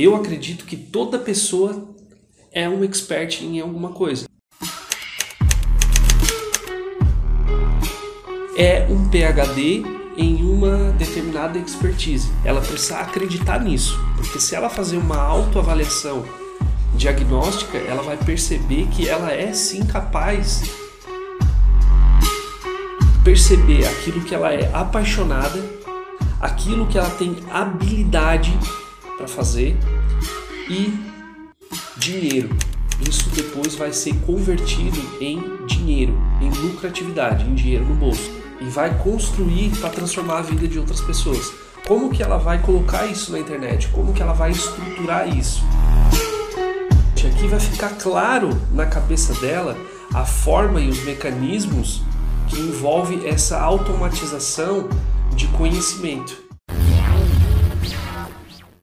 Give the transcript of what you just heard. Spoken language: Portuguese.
Eu acredito que toda pessoa é um expert em alguma coisa. É um PhD em uma determinada expertise. Ela precisa acreditar nisso, porque se ela fazer uma autoavaliação diagnóstica, ela vai perceber que ela é sim capaz perceber aquilo que ela é apaixonada, aquilo que ela tem habilidade para fazer e dinheiro. Isso depois vai ser convertido em dinheiro, em lucratividade, em dinheiro no bolso e vai construir para transformar a vida de outras pessoas. Como que ela vai colocar isso na internet? Como que ela vai estruturar isso? Aqui vai ficar claro na cabeça dela a forma e os mecanismos que envolve essa automatização de conhecimento.